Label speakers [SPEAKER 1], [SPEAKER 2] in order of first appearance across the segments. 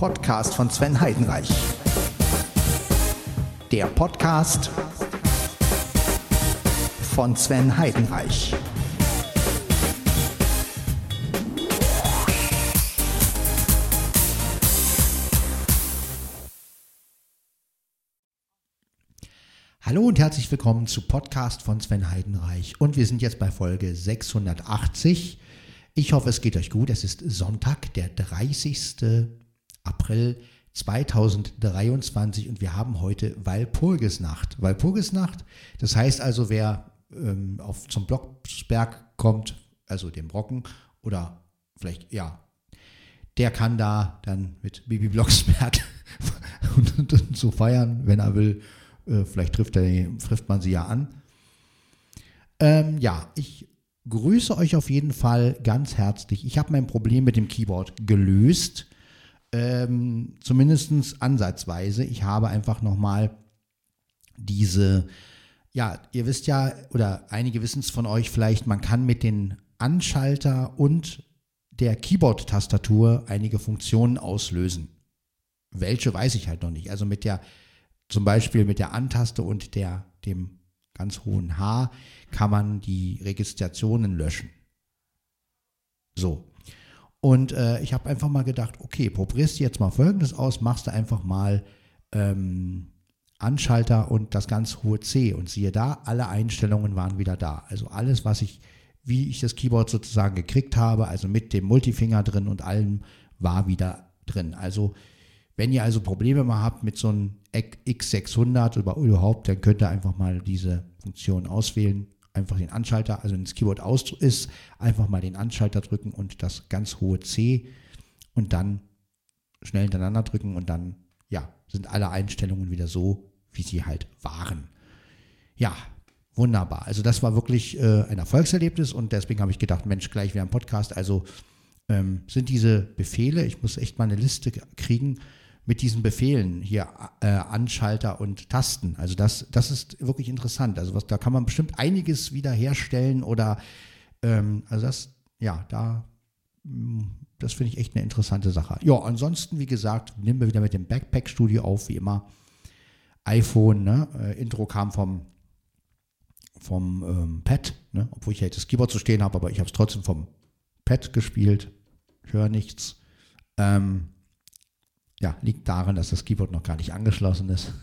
[SPEAKER 1] Podcast von Sven Heidenreich. Der Podcast von Sven Heidenreich. Hallo und herzlich willkommen zu Podcast von Sven Heidenreich. Und wir sind jetzt bei Folge 680. Ich hoffe, es geht euch gut. Es ist Sonntag, der 30. April 2023 und wir haben heute Walpurgisnacht. Walpurgisnacht, das heißt also, wer ähm, auf, zum Blocksberg kommt, also dem Brocken oder vielleicht, ja, der kann da dann mit Bibi Blocksberg und, so feiern, wenn er will. Äh, vielleicht trifft, er, trifft man sie ja an. Ähm, ja, ich grüße euch auf jeden Fall ganz herzlich. Ich habe mein Problem mit dem Keyboard gelöst. Ähm, Zumindest ansatzweise. Ich habe einfach nochmal diese, ja, ihr wisst ja, oder einige wissen es von euch vielleicht, man kann mit den Anschalter und der Keyboard-Tastatur einige Funktionen auslösen. Welche weiß ich halt noch nicht. Also mit der, zum Beispiel mit der Antaste und der, dem ganz hohen H kann man die Registrationen löschen. So. Und äh, ich habe einfach mal gedacht, okay, probierst du jetzt mal Folgendes aus, machst du einfach mal ähm, Anschalter und das ganz hohe C und siehe da, alle Einstellungen waren wieder da. Also alles, was ich, wie ich das Keyboard sozusagen gekriegt habe, also mit dem Multifinger drin und allem, war wieder drin. Also wenn ihr also Probleme mal habt mit so einem X600 oder überhaupt, dann könnt ihr einfach mal diese Funktion auswählen einfach den Anschalter, also wenn das Keyboard aus ist, einfach mal den Anschalter drücken und das ganz hohe C und dann schnell hintereinander drücken und dann, ja, sind alle Einstellungen wieder so, wie sie halt waren. Ja, wunderbar. Also das war wirklich äh, ein Erfolgserlebnis und deswegen habe ich gedacht, Mensch, gleich wieder ein Podcast. Also ähm, sind diese Befehle, ich muss echt mal eine Liste kriegen, mit diesen Befehlen hier äh, Anschalter und Tasten. Also das, das ist wirklich interessant. Also was, da kann man bestimmt einiges wiederherstellen oder ähm, also das, ja, da, mm, das finde ich echt eine interessante Sache. Ja, ansonsten, wie gesagt, nehmen wir wieder mit dem Backpack-Studio auf, wie immer. iPhone, ne? Äh, Intro kam vom, vom ähm, Pad, ne? obwohl ich ja jetzt das Keyboard zu stehen habe, aber ich habe es trotzdem vom Pad gespielt. Ich höre nichts. Ähm, ja, liegt daran, dass das Keyboard noch gar nicht angeschlossen ist.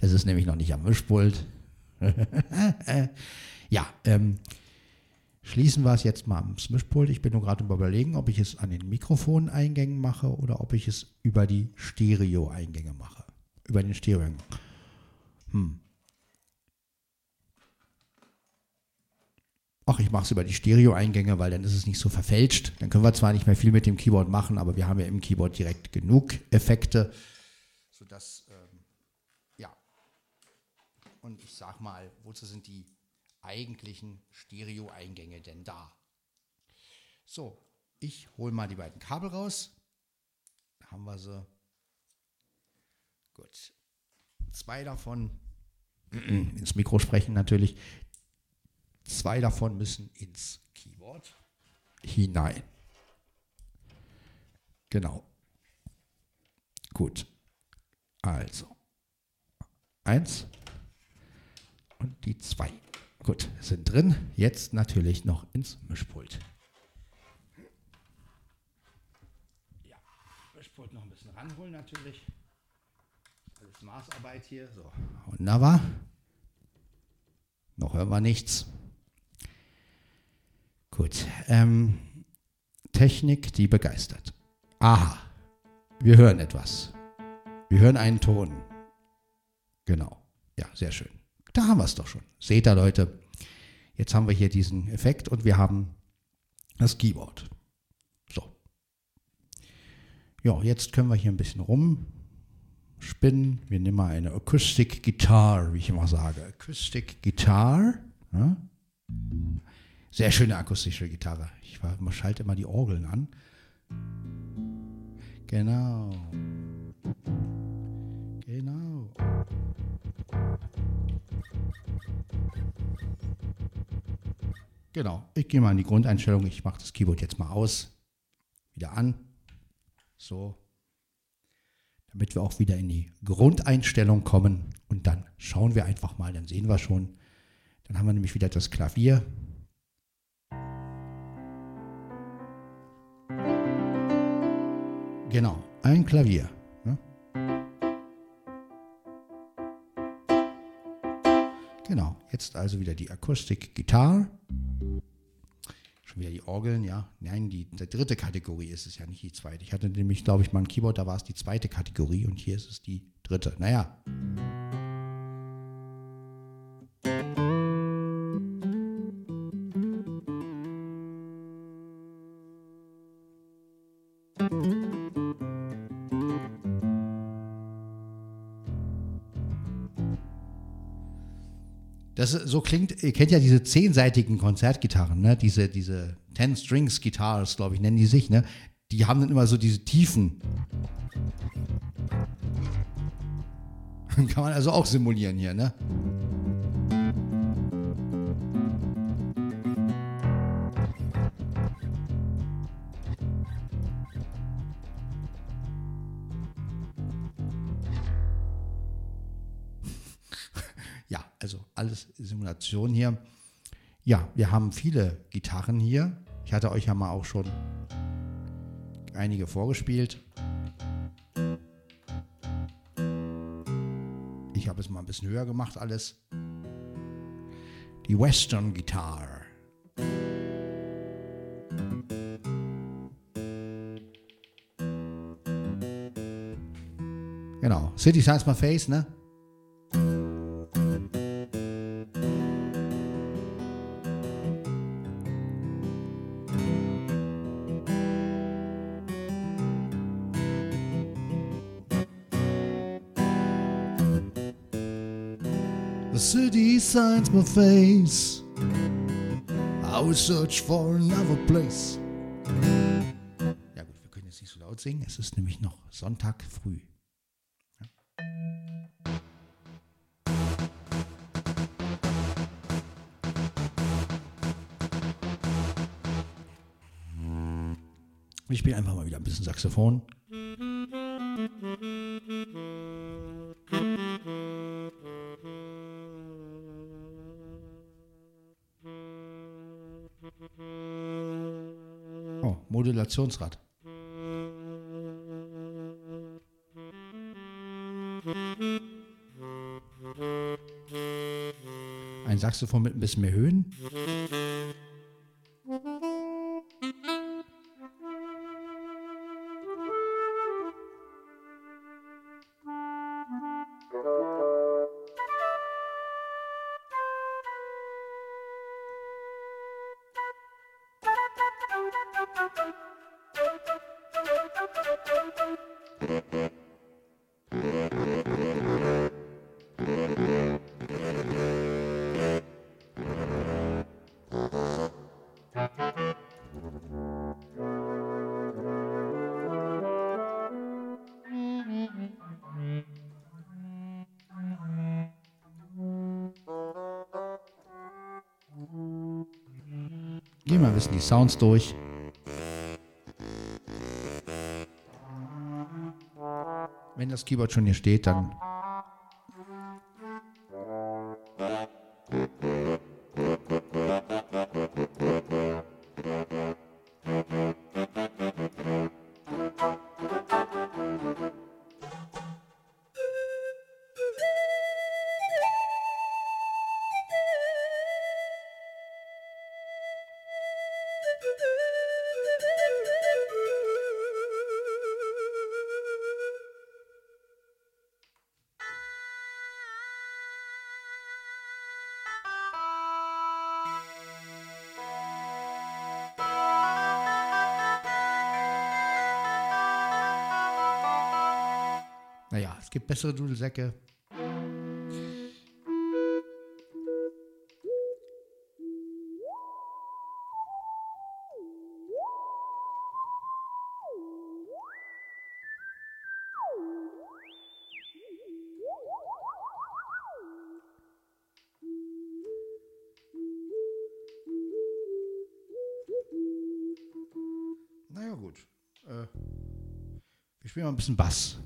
[SPEAKER 1] Es ist nämlich noch nicht am Mischpult. ja, ähm, schließen wir es jetzt mal am Mischpult. Ich bin nur gerade überlegen, ob ich es an den Mikrofoneingängen mache oder ob ich es über die Stereo-Eingänge mache. Über den Stereo. Hm. Ach, ich mache es über die Stereo-Eingänge, weil dann ist es nicht so verfälscht. Dann können wir zwar nicht mehr viel mit dem Keyboard machen, aber wir haben ja im Keyboard direkt genug Effekte, sodass, ähm, ja. Und ich sag mal, wozu sind die eigentlichen Stereo-Eingänge denn da? So, ich hole mal die beiden Kabel raus. Da haben wir sie. Gut. Zwei davon ins Mikro sprechen natürlich. Zwei davon müssen ins Keyboard hinein. Genau. Gut. Also. Eins und die zwei. Gut, sind drin. Jetzt natürlich noch ins Mischpult. Ja, Mischpult noch ein bisschen ranholen natürlich. Alles Maßarbeit hier. So, wunderbar. Noch hören wir nichts. Gut. Ähm, Technik, die begeistert. Aha. Wir hören etwas. Wir hören einen Ton. Genau. Ja, sehr schön. Da haben wir es doch schon. Seht ihr, Leute. Jetzt haben wir hier diesen Effekt und wir haben das Keyboard. So. Ja, jetzt können wir hier ein bisschen rumspinnen. Wir nehmen mal eine Acoustic Guitar, wie ich immer sage. Acoustic Guitar. Ja. Sehr schöne akustische Gitarre. Ich schaltet immer die Orgeln an. Genau. Genau. Genau. Ich gehe mal in die Grundeinstellung. Ich mache das Keyboard jetzt mal aus. Wieder an. So. damit wir auch wieder in die Grundeinstellung kommen. Und dann schauen wir einfach mal, dann sehen wir schon. Dann haben wir nämlich wieder das Klavier. Genau, ein Klavier. Ne? Genau, jetzt also wieder die Akustik-Gitarre. Schon wieder die Orgeln, ja. Nein, die, die dritte Kategorie ist es ja, nicht die zweite. Ich hatte nämlich, glaube ich, mal ein Keyboard, da war es die zweite Kategorie und hier ist es die dritte. Naja. Das so klingt, ihr kennt ja diese zehnseitigen Konzertgitarren, ne? diese, diese Ten Strings Guitars, glaube ich, nennen die sich, ne? Die haben dann immer so diese Tiefen. Kann man also auch simulieren hier, ne? Simulation hier. Ja, wir haben viele Gitarren hier. Ich hatte euch ja mal auch schon einige vorgespielt. Ich habe es mal ein bisschen höher gemacht alles. Die Western Guitar. Genau. City Signs My Face, ne? Signs my face. I will search for another place. Ja gut, wir können jetzt nicht so laut singen. Es ist nämlich noch Sonntag früh. Ich spiele einfach mal wieder ein bisschen Saxophon. Modulationsrad. Ein Saxophon mit ein bisschen mehr Höhen. Die Sounds durch. Wenn das Keyboard schon hier steht, dann Es gibt bessere Dudelsäcke. Naja gut. Äh, wir spielen mal ein bisschen Bass.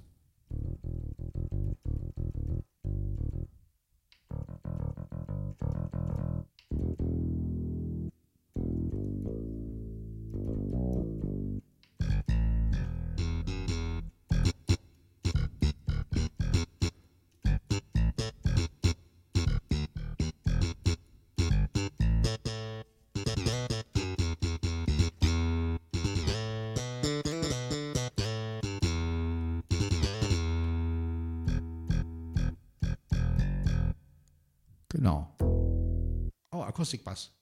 [SPEAKER 1] Genau. Oh, Akustikbass.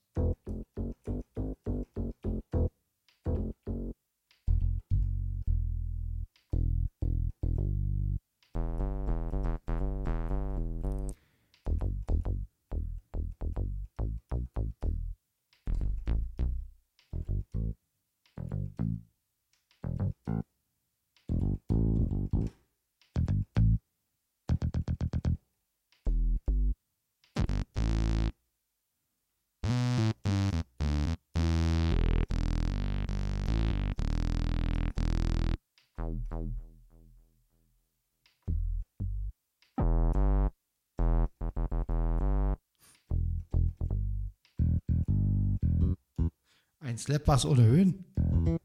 [SPEAKER 1] Ein Slapbass ohne Höhen? Hm.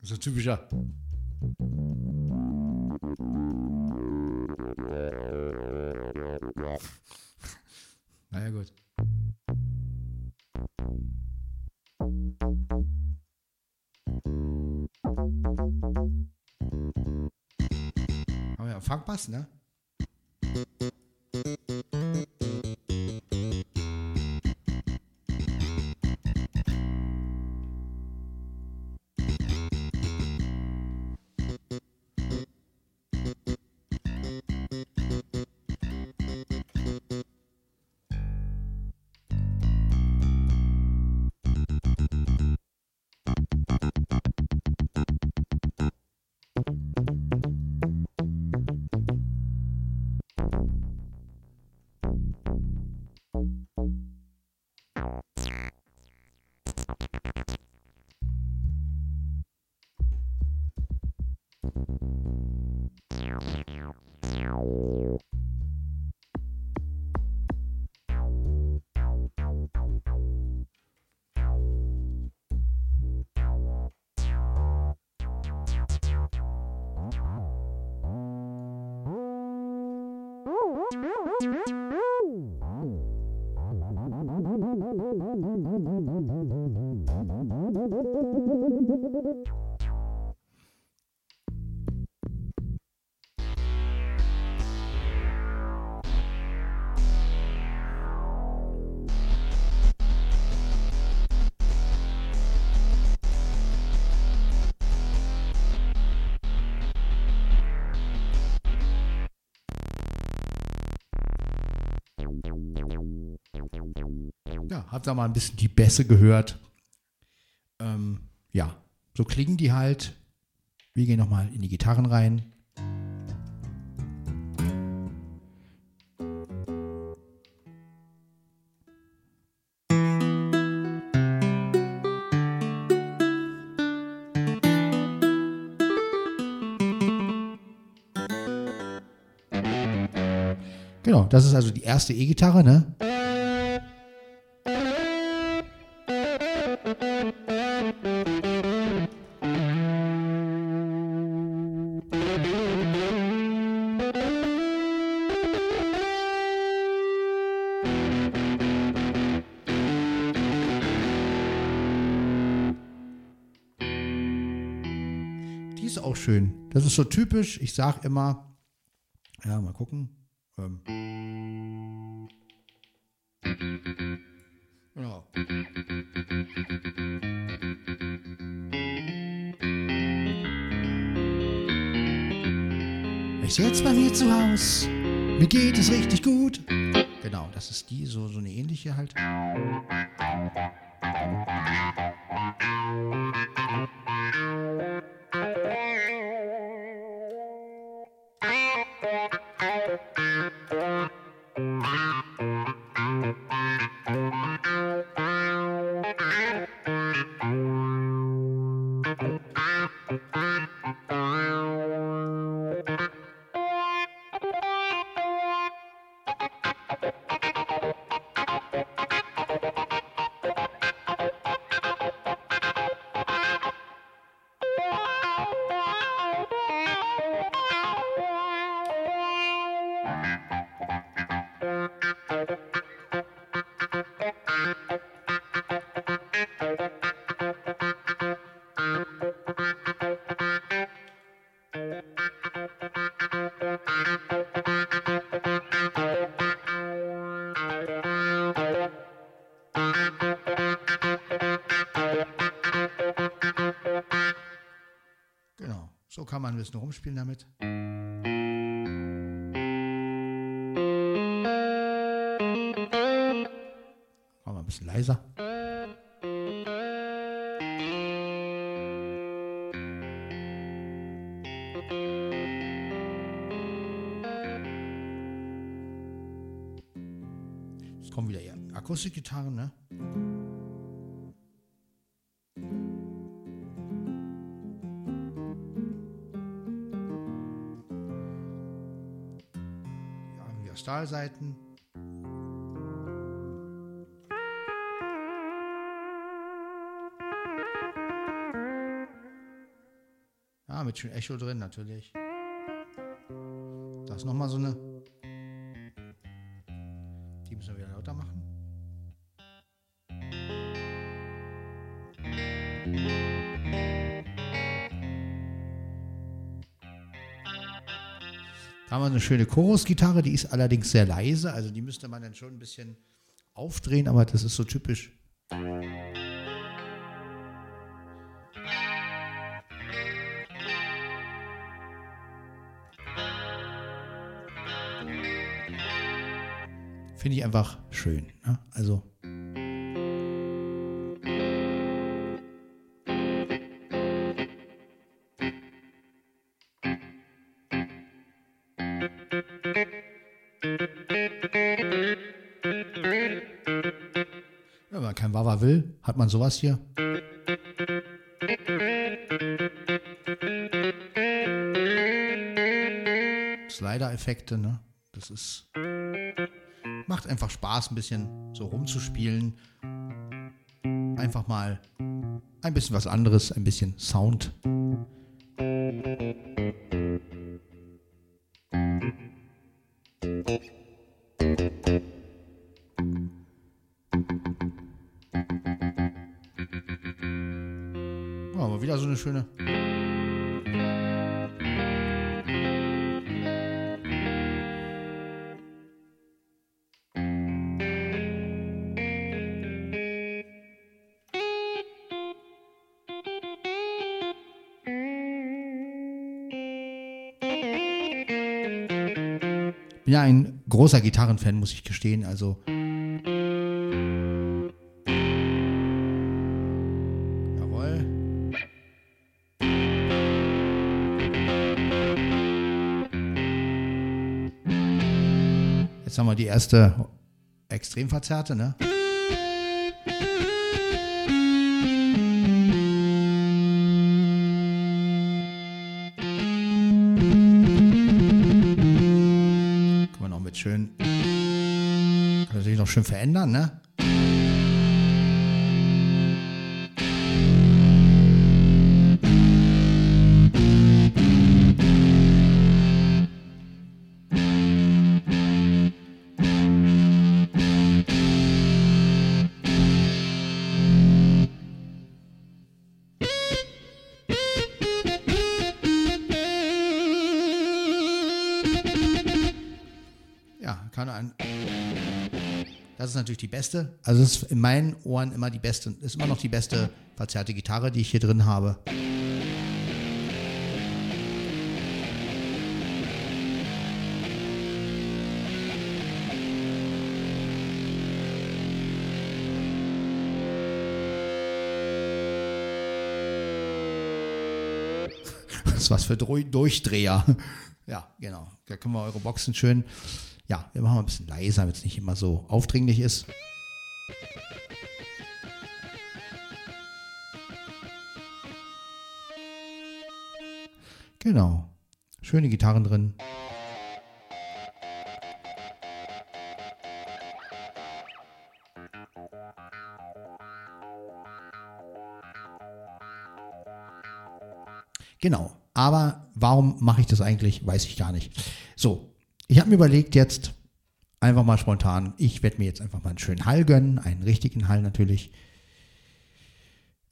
[SPEAKER 1] So typischer. Naja, gut. Haben wir ja Habt ihr mal ein bisschen die Bässe gehört. Ähm, ja, so klingen die halt. Wir gehen nochmal in die Gitarren rein. Genau, das ist also die erste E-Gitarre, ne? So typisch. Ich sag immer, ja, mal gucken. Ähm. Genau. Ich sitze bei mir zu Haus, mir geht es richtig gut. Genau, das ist die, so, so eine ähnliche halt. Kann man ein bisschen rumspielen damit. Machen wir ein bisschen leiser. Jetzt kommen wieder Akustikgitarren, ne? Stahlseiten. Ja, mit schön Echo drin natürlich. Das ist nochmal so eine. Haben wir eine schöne Chorus-Gitarre, die ist allerdings sehr leise, also die müsste man dann schon ein bisschen aufdrehen, aber das ist so typisch. Finde ich einfach schön. Ne? Also. Hat man sowas hier. Slider-Effekte, ne? Das ist. Macht einfach Spaß, ein bisschen so rumzuspielen. Einfach mal ein bisschen was anderes, ein bisschen Sound. Schöne. bin ja ein großer Gitarrenfan, muss ich gestehen. Also. Haben wir die erste Extremverzerrte, ne? Kann man auch mit schön. Kann natürlich noch schön verändern, ne? Das ist natürlich die beste. Also ist in meinen Ohren immer die beste, ist immer noch die beste verzerrte Gitarre, die ich hier drin habe. Was für Durchdreher. Ja, genau. Da können wir eure Boxen schön. Ja, wir machen mal ein bisschen leiser, damit es nicht immer so aufdringlich ist. Genau. Schöne Gitarren drin. Genau. Aber warum mache ich das eigentlich, weiß ich gar nicht. So, ich habe mir überlegt jetzt einfach mal spontan, ich werde mir jetzt einfach mal einen schönen Hall gönnen, einen richtigen Hall natürlich.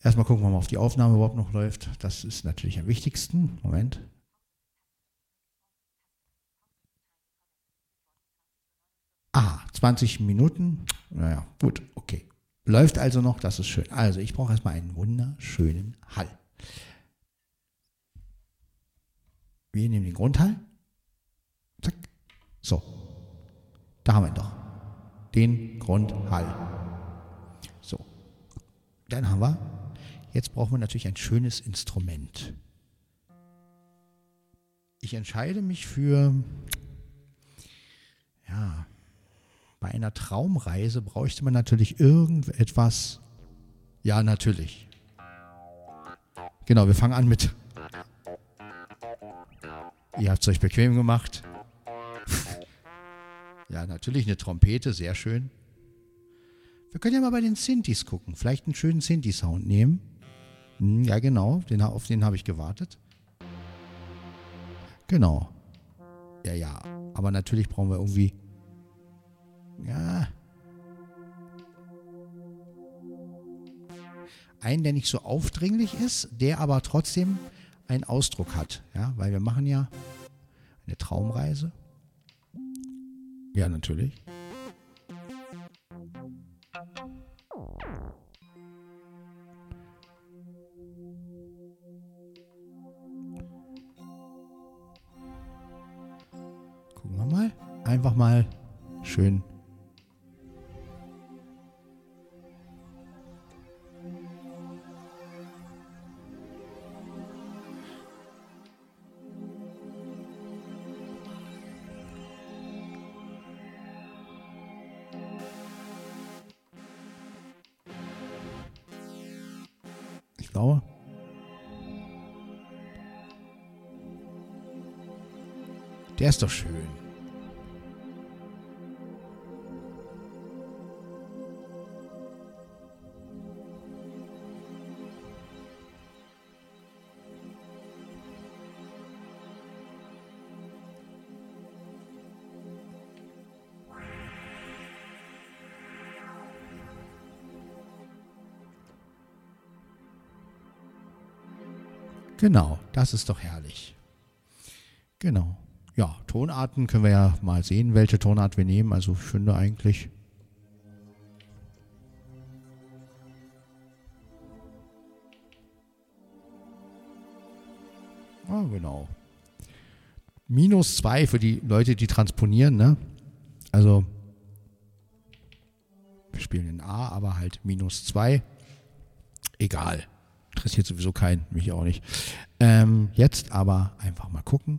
[SPEAKER 1] Erstmal gucken wir mal, ob die Aufnahme überhaupt noch läuft. Das ist natürlich am wichtigsten. Moment. Ah, 20 Minuten. Naja, gut, okay. Läuft also noch, das ist schön. Also, ich brauche erstmal einen wunderschönen Hall. Wir nehmen den Grundhall. Zack. So. Da haben wir ihn doch. Den Grundhall. So. Dann haben wir. Jetzt brauchen wir natürlich ein schönes Instrument. Ich entscheide mich für. Ja. Bei einer Traumreise bräuchte man natürlich irgendetwas. Ja, natürlich. Genau, wir fangen an mit Ihr habt es euch bequem gemacht. Ja, natürlich eine Trompete, sehr schön. Wir können ja mal bei den Synthes gucken. Vielleicht einen schönen Synthi-Sound nehmen. Hm, ja, genau. Den, auf den habe ich gewartet. Genau. Ja, ja. Aber natürlich brauchen wir irgendwie. Ja. Einen, der nicht so aufdringlich ist, der aber trotzdem einen Ausdruck hat. Ja, weil wir machen ja eine Traumreise. Ja, natürlich. Gucken wir mal. Einfach mal schön ist doch schön. Genau, das ist doch herrlich. Genau. Ja, Tonarten können wir ja mal sehen, welche Tonart wir nehmen. Also ich finde eigentlich. Ah, genau. Minus zwei für die Leute, die transponieren, ne? Also wir spielen in A, aber halt minus zwei. Egal. Interessiert sowieso keinen, mich auch nicht. Ähm, jetzt aber einfach mal gucken,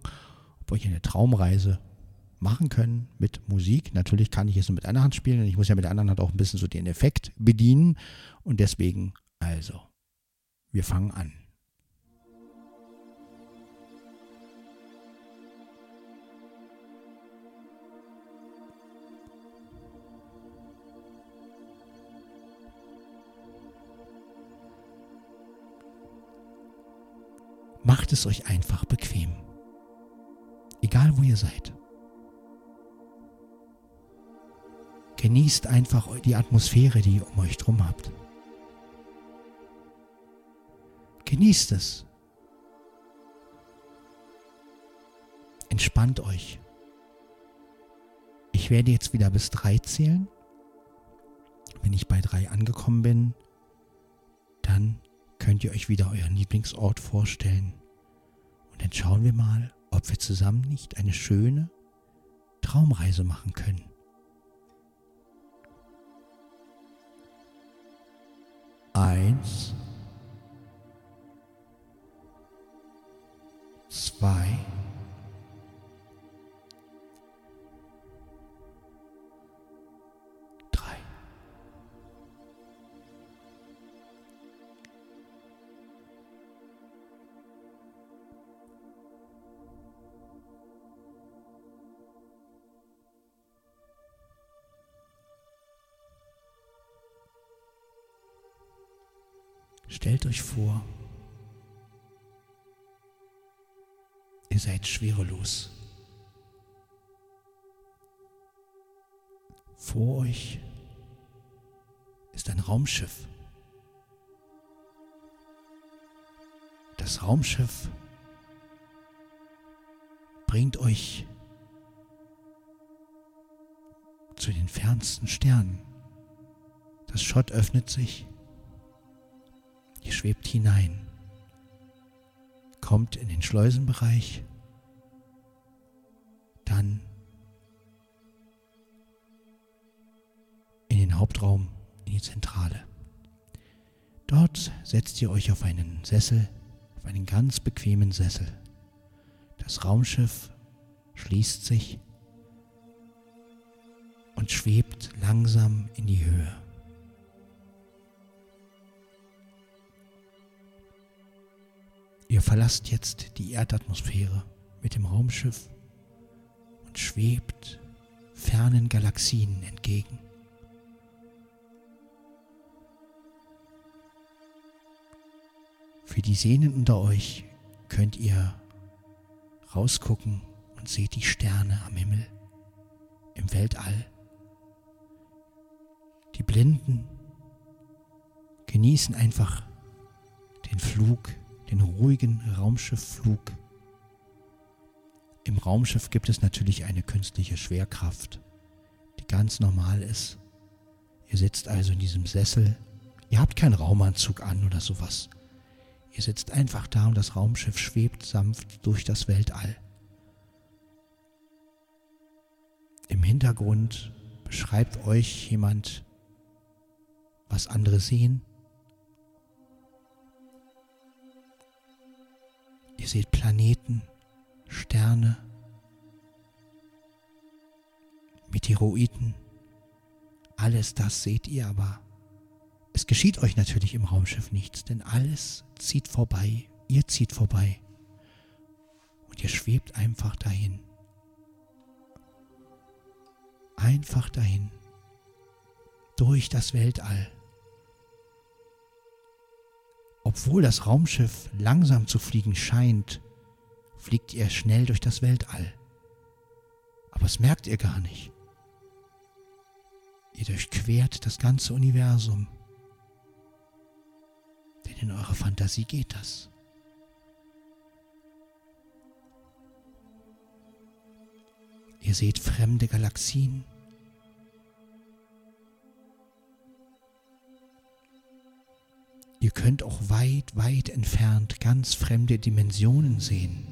[SPEAKER 1] wir hier eine Traumreise machen können mit Musik. Natürlich kann ich es nur mit einer Hand spielen und ich muss ja mit der anderen Hand auch ein bisschen so den Effekt bedienen. Und deswegen, also, wir fangen an. Macht es euch einfach bequem. Egal wo ihr seid. Genießt einfach die Atmosphäre, die ihr um euch drum habt. Genießt es. Entspannt euch. Ich werde jetzt wieder bis drei zählen. Wenn ich bei drei angekommen bin, dann könnt ihr euch wieder euren Lieblingsort vorstellen. Und dann schauen wir mal, ob wir zusammen nicht eine schöne Traumreise machen können. Eins, zwei, vor, ihr seid schwerelos. Vor euch ist ein Raumschiff. Das Raumschiff bringt euch zu den fernsten Sternen. Das Schott öffnet sich. Ihr schwebt hinein, kommt in den Schleusenbereich, dann in den Hauptraum, in die Zentrale. Dort setzt ihr euch auf einen Sessel, auf einen ganz bequemen Sessel. Das Raumschiff schließt sich und schwebt langsam in die Höhe. Ihr verlasst jetzt die Erdatmosphäre mit dem Raumschiff und schwebt fernen Galaxien entgegen. Für die Sehnen unter euch könnt ihr rausgucken und seht die Sterne am Himmel, im Weltall. Die Blinden genießen einfach den Flug, den ruhigen Raumschiffflug. Im Raumschiff gibt es natürlich eine künstliche Schwerkraft, die ganz normal ist. Ihr sitzt also in diesem Sessel. Ihr habt keinen Raumanzug an oder sowas. Ihr sitzt einfach da und das Raumschiff schwebt sanft durch das Weltall. Im Hintergrund beschreibt euch jemand, was andere sehen. Ihr seht Planeten, Sterne, Meteoroiden. Alles das seht ihr aber es geschieht euch natürlich im Raumschiff nichts, denn alles zieht vorbei, ihr zieht vorbei und ihr schwebt einfach dahin. Einfach dahin, durch das Weltall. Obwohl das Raumschiff langsam zu fliegen scheint, fliegt ihr schnell durch das Weltall. Aber das merkt ihr gar nicht. Ihr durchquert das ganze Universum in eurer Fantasie geht das. Ihr seht fremde Galaxien. Ihr könnt auch weit, weit entfernt ganz fremde Dimensionen sehen.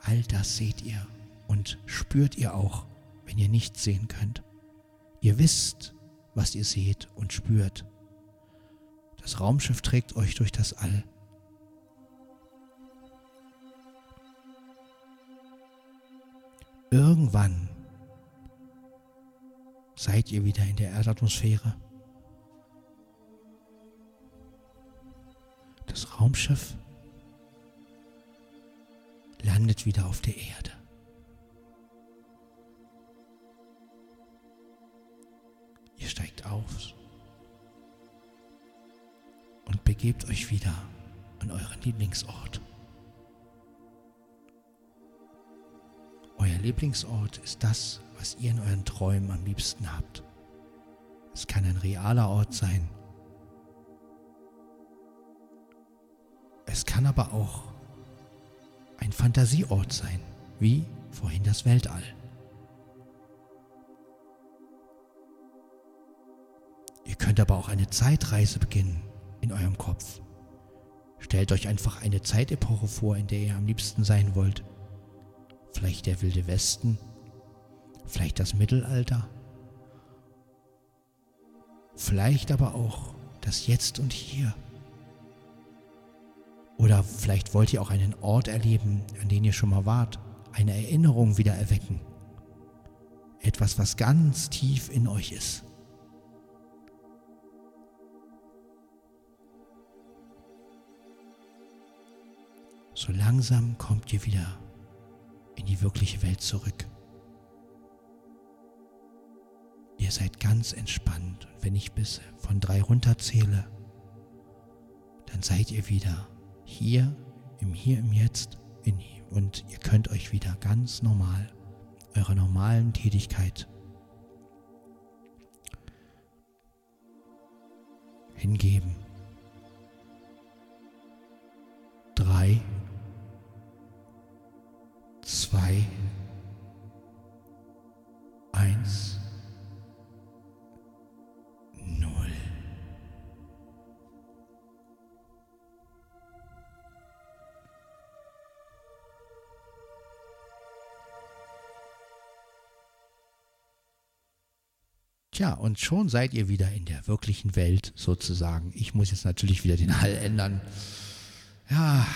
[SPEAKER 1] All das seht ihr und spürt ihr auch, wenn ihr nichts sehen könnt. Ihr wisst, was ihr seht und spürt. Das Raumschiff trägt euch durch das All. Irgendwann seid ihr wieder in der Erdatmosphäre. Das Raumschiff landet wieder auf der Erde. Ihr steigt auf und begebt euch wieder an euren Lieblingsort. Euer Lieblingsort ist das, was ihr in euren Träumen am liebsten habt. Es kann ein realer Ort sein. Es kann aber auch ein Fantasieort sein, wie vorhin das Weltall. Ihr könnt aber auch eine Zeitreise beginnen in eurem Kopf. Stellt euch einfach eine Zeitepoche vor, in der ihr am liebsten sein wollt. Vielleicht der wilde Westen, vielleicht das Mittelalter, vielleicht aber auch das Jetzt und Hier. Oder vielleicht wollt ihr auch einen Ort erleben, an den ihr schon mal wart, eine Erinnerung wieder erwecken. Etwas, was ganz tief in euch ist. So langsam kommt ihr wieder in die wirkliche Welt zurück. Ihr seid ganz entspannt und wenn ich bis von drei runterzähle, dann seid ihr wieder hier im Hier im Jetzt in, und ihr könnt euch wieder ganz normal eurer normalen Tätigkeit hingeben. drei, zwei, Tja, und schon seid ihr wieder in der wirklichen Welt sozusagen. Ich muss jetzt natürlich wieder den Hall ändern. Ja,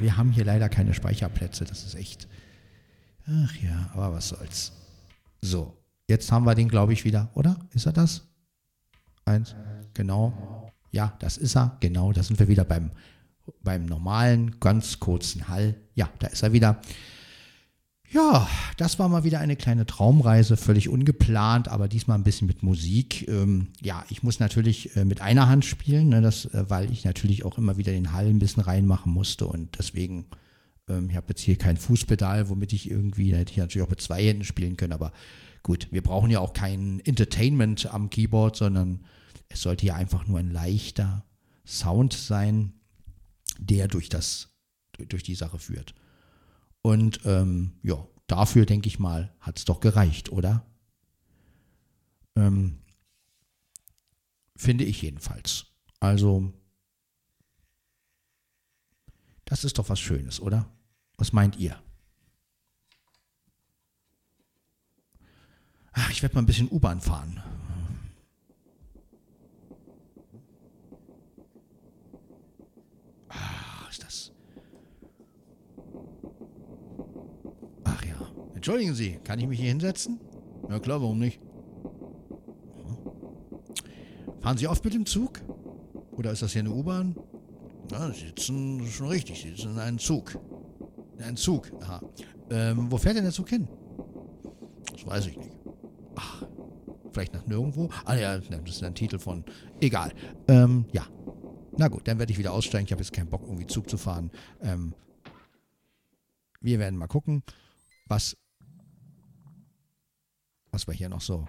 [SPEAKER 1] wir haben hier leider keine Speicherplätze. Das ist echt. Ach ja, aber was soll's. So, jetzt haben wir den, glaube ich, wieder, oder? Ist er das? Eins, genau. Ja, das ist er. Genau, da sind wir wieder beim, beim normalen, ganz kurzen Hall. Ja, da ist er wieder. Ja, das war mal wieder eine kleine Traumreise, völlig ungeplant, aber diesmal ein bisschen mit Musik. Ähm, ja, ich muss natürlich äh, mit einer Hand spielen, ne, das, äh, weil ich natürlich auch immer wieder den Hall ein bisschen reinmachen musste und deswegen, ähm, ich habe jetzt hier kein Fußpedal, womit ich irgendwie, da hätte ich natürlich auch mit zwei Händen spielen können, aber gut, wir brauchen ja auch kein Entertainment am Keyboard, sondern es sollte ja einfach nur ein leichter Sound sein, der durch das, durch die Sache führt. Und ähm, ja, dafür denke ich mal, hat es doch gereicht, oder? Ähm, finde ich jedenfalls. Also, das ist doch was Schönes, oder? Was meint ihr? Ach, ich werde mal ein bisschen U-Bahn fahren. Entschuldigen Sie, kann ich mich hier hinsetzen? Ja klar, warum nicht? Fahren Sie oft mit dem Zug? Oder ist das hier eine U-Bahn? Ja, Sie sitzen schon richtig, Sie sitzen in einem Zug. In einem Zug, aha. Ähm, wo fährt denn der Zug hin? Das weiß ich nicht. Ach, vielleicht nach nirgendwo? Ah ja, das ist ein Titel von. Egal. Ähm, ja. Na gut, dann werde ich wieder aussteigen. Ich habe jetzt keinen Bock, irgendwie Zug zu fahren. Ähm, wir werden mal gucken, was was wir hier noch so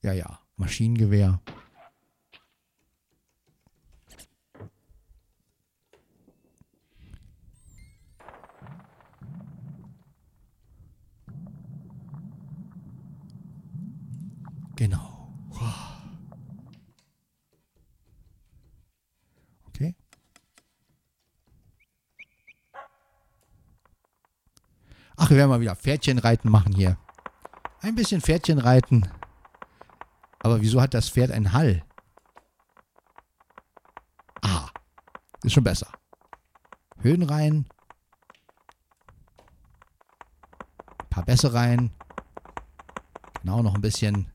[SPEAKER 1] Ja, ja, Maschinengewehr. Genau. Wir werden mal wieder Pferdchenreiten machen hier. Ein bisschen Pferdchenreiten. Aber wieso hat das Pferd einen Hall? Ah, ist schon besser. Höhen rein. Ein paar Bässe rein. Genau, noch ein bisschen.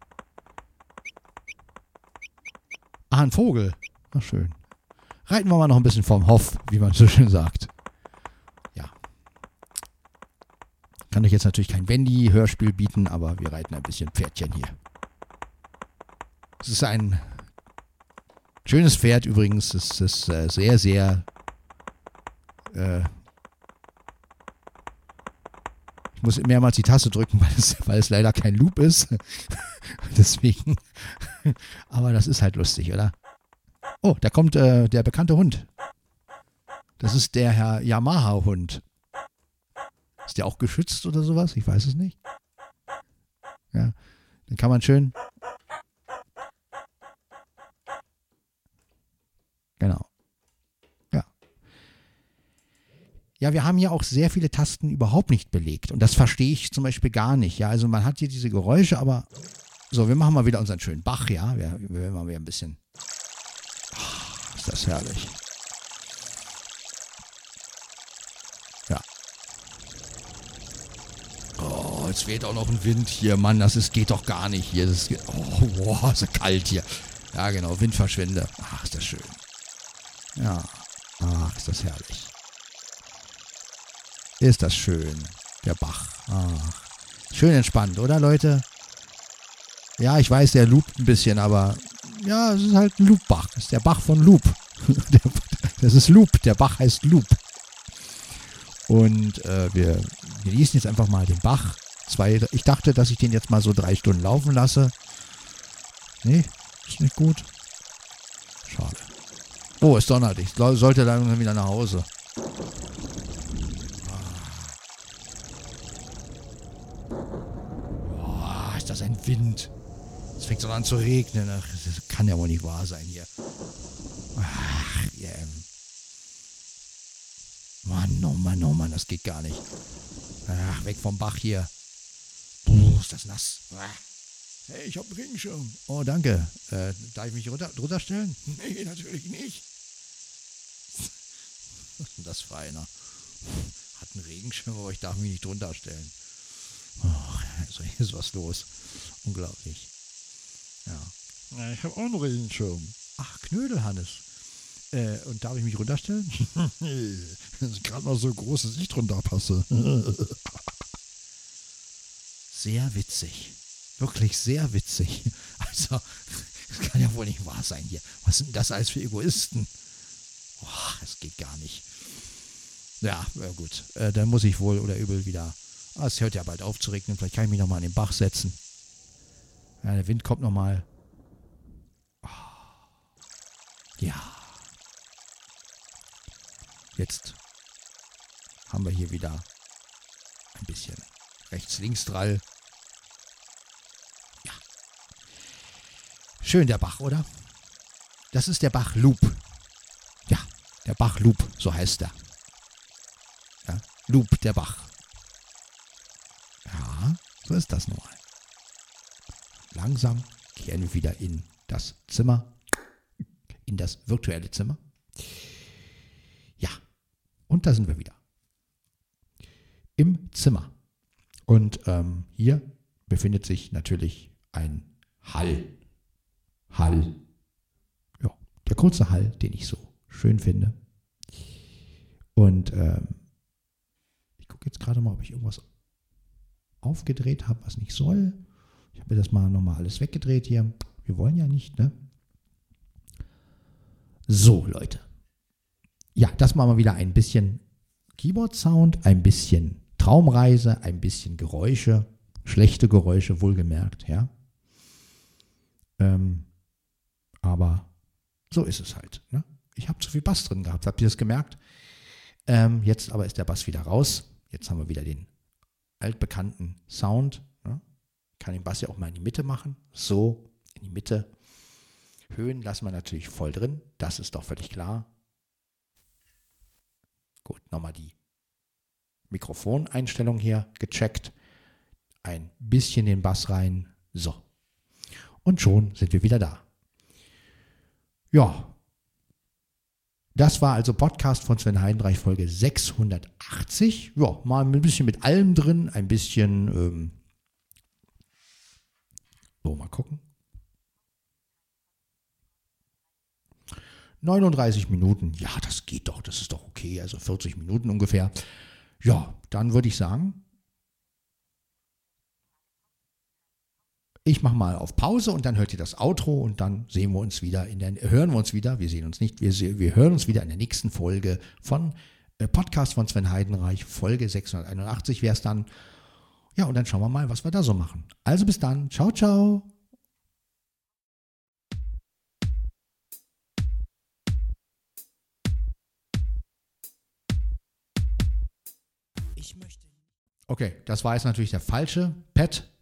[SPEAKER 1] Ah, ein Vogel. Ach, schön. Reiten wir mal noch ein bisschen vom Hof, wie man so schön sagt. Kann euch jetzt natürlich kein Wendy-Hörspiel bieten, aber wir reiten ein bisschen Pferdchen hier. Es ist ein schönes Pferd übrigens. Es ist äh, sehr, sehr. Äh, ich muss mehrmals die Taste drücken, weil es, weil es leider kein Loop ist. Deswegen. aber das ist halt lustig, oder? Oh, da kommt äh, der bekannte Hund. Das ist der Herr Yamaha-Hund. Ist der auch geschützt oder sowas? Ich weiß es nicht. Ja, dann kann man schön. Genau. Ja. Ja, wir haben hier auch sehr viele Tasten überhaupt nicht belegt. Und das verstehe ich zum Beispiel gar nicht. Ja, also man hat hier diese Geräusche, aber. So, wir machen mal wieder unseren schönen Bach, ja. Wir, wir mal wieder ein bisschen. Oh, ist das herrlich. Jetzt weht auch noch ein Wind hier, Mann, das ist, geht doch gar nicht hier. Das ist, oh, boah, ist ja kalt hier. Ja, genau, Wind verschwinde. Ach, ist das schön. Ja, ach, ist das herrlich. Ist das schön, der Bach. Ach, schön entspannt, oder Leute? Ja, ich weiß, der loopt ein bisschen, aber ja, es ist halt ein Loopbach. Das ist der Bach von Loop. das ist Loop, der Bach heißt Loop. Und äh, wir genießen jetzt einfach mal den Bach zwei, ich dachte, dass ich den jetzt mal so drei Stunden laufen lasse. Nee, ist nicht gut. Schade. Oh, es donnert. Ich sollte dann wieder nach Hause. Oh, ist das ein Wind. Es fängt so an zu regnen. Ach, das kann ja wohl nicht wahr sein hier. Ach, yeah. Mann, oh Mann, oh Mann, das geht gar nicht. Ach, weg vom Bach hier. Das nass. Hey, ich hab einen Regenschirm. Oh, danke. Äh, darf ich mich runter, drunter stellen? Nee, natürlich nicht. Was ist denn das für einer? Hat einen Regenschirm, aber ich darf mich nicht drunter stellen. Oh, also hier ist was los. Unglaublich. Ja. ja ich habe auch einen Regenschirm. Ach, Knödel, Hannes. Äh, und darf ich mich runterstellen? das ist gerade mal so groß, dass ich drunter passe. sehr witzig. Wirklich sehr witzig. Also, das kann ja wohl nicht wahr sein hier. Was sind das alles für Egoisten? Boah, das geht gar nicht. Ja, gut. Äh, dann muss ich wohl oder übel wieder. Ah, es hört ja bald auf zu regnen. Vielleicht kann ich mich nochmal an den Bach setzen. Ja, der Wind kommt nochmal. Oh. Ja. Jetzt haben wir hier wieder ein bisschen rechts-links-Drall. Schön der Bach, oder? Das ist der Bach Loop. Ja, der Bach Loop, so heißt er. Ja, Loop der Bach. Ja, so ist das nun mal. Langsam kehren wir wieder in das Zimmer, in das virtuelle Zimmer. Und da sind wir wieder. Im Zimmer. Und ähm, hier befindet sich natürlich ein Hall. Hall. Ja, der kurze Hall, den ich so schön finde. Und ähm, ich gucke jetzt gerade mal, ob ich irgendwas aufgedreht habe, was nicht soll. Ich habe das mal nochmal alles weggedreht hier. Wir wollen ja nicht, ne? So, Leute ja, das machen wir wieder ein bisschen Keyboard-Sound, ein bisschen Traumreise, ein bisschen Geräusche, schlechte Geräusche, wohlgemerkt, ja. Ähm, aber so ist es halt. Ne? Ich habe zu viel Bass drin gehabt, habt ihr das gemerkt? Ähm, jetzt aber ist der Bass wieder raus. Jetzt haben wir wieder den altbekannten Sound. Ne? Kann den Bass ja auch mal in die Mitte machen. So, in die Mitte. Höhen lassen wir natürlich voll drin. Das ist doch völlig klar. Gut, nochmal die Mikrofoneinstellung hier gecheckt. Ein bisschen den Bass rein. So. Und schon sind wir wieder da. Ja. Das war also Podcast von Sven Heidenreich, Folge 680. Ja, mal ein bisschen mit allem drin, ein bisschen. Ähm so, mal gucken. 39 Minuten, ja, das geht doch, das ist doch okay, also 40 Minuten ungefähr. Ja, dann würde ich sagen, ich mache mal auf Pause und dann hört ihr das Outro und dann sehen wir uns wieder in der, hören wir uns wieder, wir sehen uns nicht, wir, wir hören uns wieder in der nächsten Folge von äh, Podcast von Sven Heidenreich, Folge 681 wäre es dann. Ja, und dann schauen wir mal, was wir da so machen. Also bis dann, ciao, ciao. Okay, das war jetzt natürlich der falsche Pad.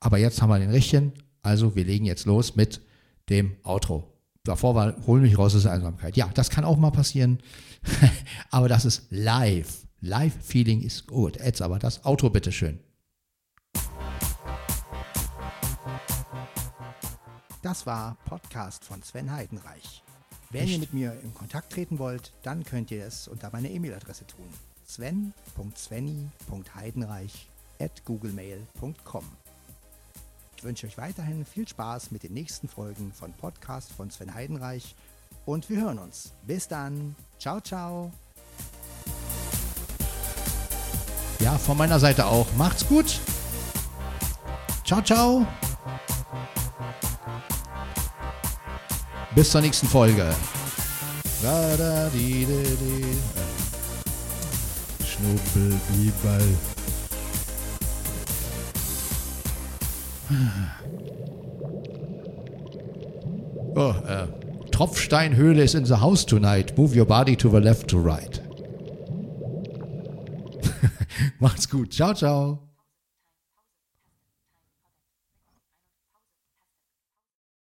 [SPEAKER 1] Aber jetzt haben wir den richtigen. Also wir legen jetzt los mit dem Outro. Davor war, hol mich raus aus der Einsamkeit. Ja, das kann auch mal passieren. aber das ist live. Live-Feeling ist gut. Jetzt aber das Outro bitteschön. Das war Podcast von Sven Heidenreich. Wenn Echt? ihr mit mir in Kontakt treten wollt, dann könnt ihr es unter meiner E-Mail-Adresse tun. sven.svenny.heidenreich at googlemail.com Ich wünsche euch weiterhin viel Spaß mit den nächsten Folgen von Podcast von Sven Heidenreich und wir hören uns. Bis dann. Ciao, ciao. Ja, von meiner Seite auch. Macht's gut. Ciao, ciao. Bis zur nächsten Folge. Schnuppel, Bibel. Oh, äh, Tropfsteinhöhle is in the house tonight. Move your body to the left to right. Macht's gut. Ciao, ciao.